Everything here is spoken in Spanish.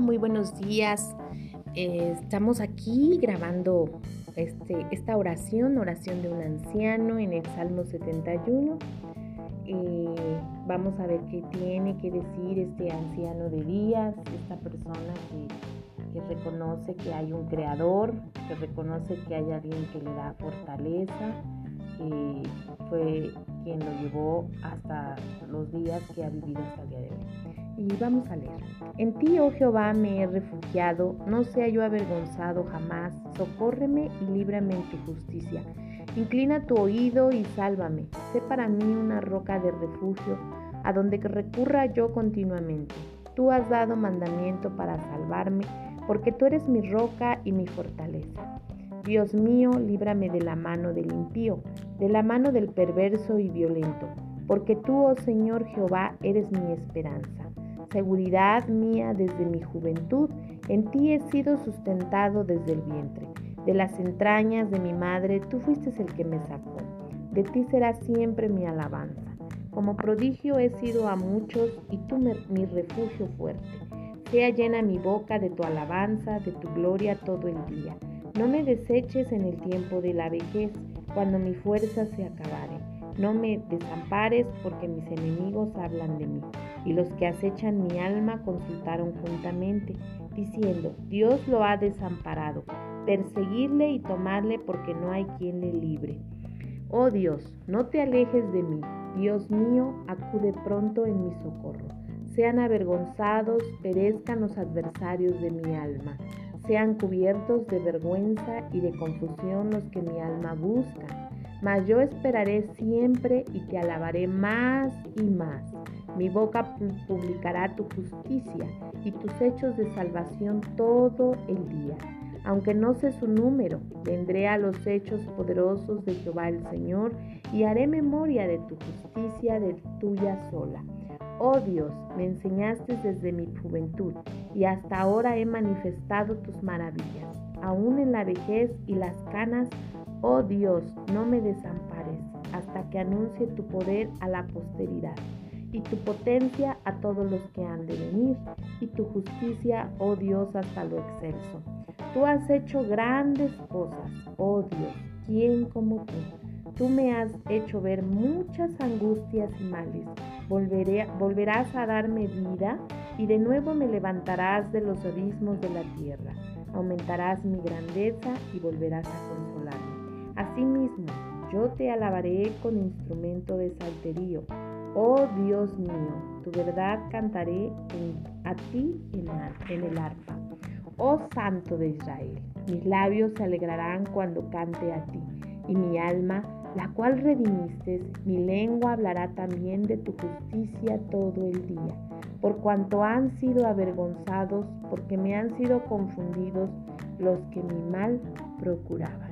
muy buenos días. Eh, estamos aquí grabando este, esta oración, oración de un anciano en el Salmo 71. Eh, vamos a ver qué tiene que decir este anciano de días, esta persona que, que reconoce que hay un creador, que reconoce que hay alguien que le da fortaleza, que fue quien lo llevó hasta los días que ha vivido hasta el día de hoy. Y vamos a leer. En ti, oh Jehová, me he refugiado, no sea yo avergonzado jamás, socórreme y líbrame en tu justicia. Inclina tu oído y sálvame. Sé para mí una roca de refugio, a donde recurra yo continuamente. Tú has dado mandamiento para salvarme, porque tú eres mi roca y mi fortaleza. Dios mío, líbrame de la mano del impío, de la mano del perverso y violento, porque tú, oh Señor Jehová, eres mi esperanza. Seguridad mía desde mi juventud, en ti he sido sustentado desde el vientre. De las entrañas de mi madre, tú fuiste el que me sacó. De ti será siempre mi alabanza. Como prodigio he sido a muchos y tú mi refugio fuerte. Sea llena mi boca de tu alabanza, de tu gloria todo el día. No me deseches en el tiempo de la vejez, cuando mi fuerza se acabare. No me desampares porque mis enemigos hablan de mí, y los que acechan mi alma consultaron juntamente, diciendo, Dios lo ha desamparado, perseguirle y tomarle porque no hay quien le libre. Oh Dios, no te alejes de mí, Dios mío, acude pronto en mi socorro. Sean avergonzados, perezcan los adversarios de mi alma sean cubiertos de vergüenza y de confusión los que mi alma busca. Mas yo esperaré siempre y te alabaré más y más. Mi boca publicará tu justicia y tus hechos de salvación todo el día. Aunque no sé su número, vendré a los hechos poderosos de Jehová el Señor y haré memoria de tu justicia de tuya sola. Oh Dios, me enseñaste desde mi juventud y hasta ahora he manifestado tus maravillas. Aún en la vejez y las canas, oh Dios, no me desampares hasta que anuncie tu poder a la posteridad y tu potencia a todos los que han de venir y tu justicia, oh Dios, hasta lo excelso. Tú has hecho grandes cosas, oh Dios, ¿quién como tú? Tú me has hecho ver muchas angustias y males. Volveré, volverás a darme vida y de nuevo me levantarás de los abismos de la tierra. Aumentarás mi grandeza y volverás a consolarme. Asimismo, yo te alabaré con instrumento de salterío. Oh Dios mío, tu verdad cantaré a ti en, en el arpa. Oh Santo de Israel, mis labios se alegrarán cuando cante a ti, y mi alma la cual redimiste, mi lengua hablará también de tu justicia todo el día, por cuanto han sido avergonzados, porque me han sido confundidos los que mi mal procuraban.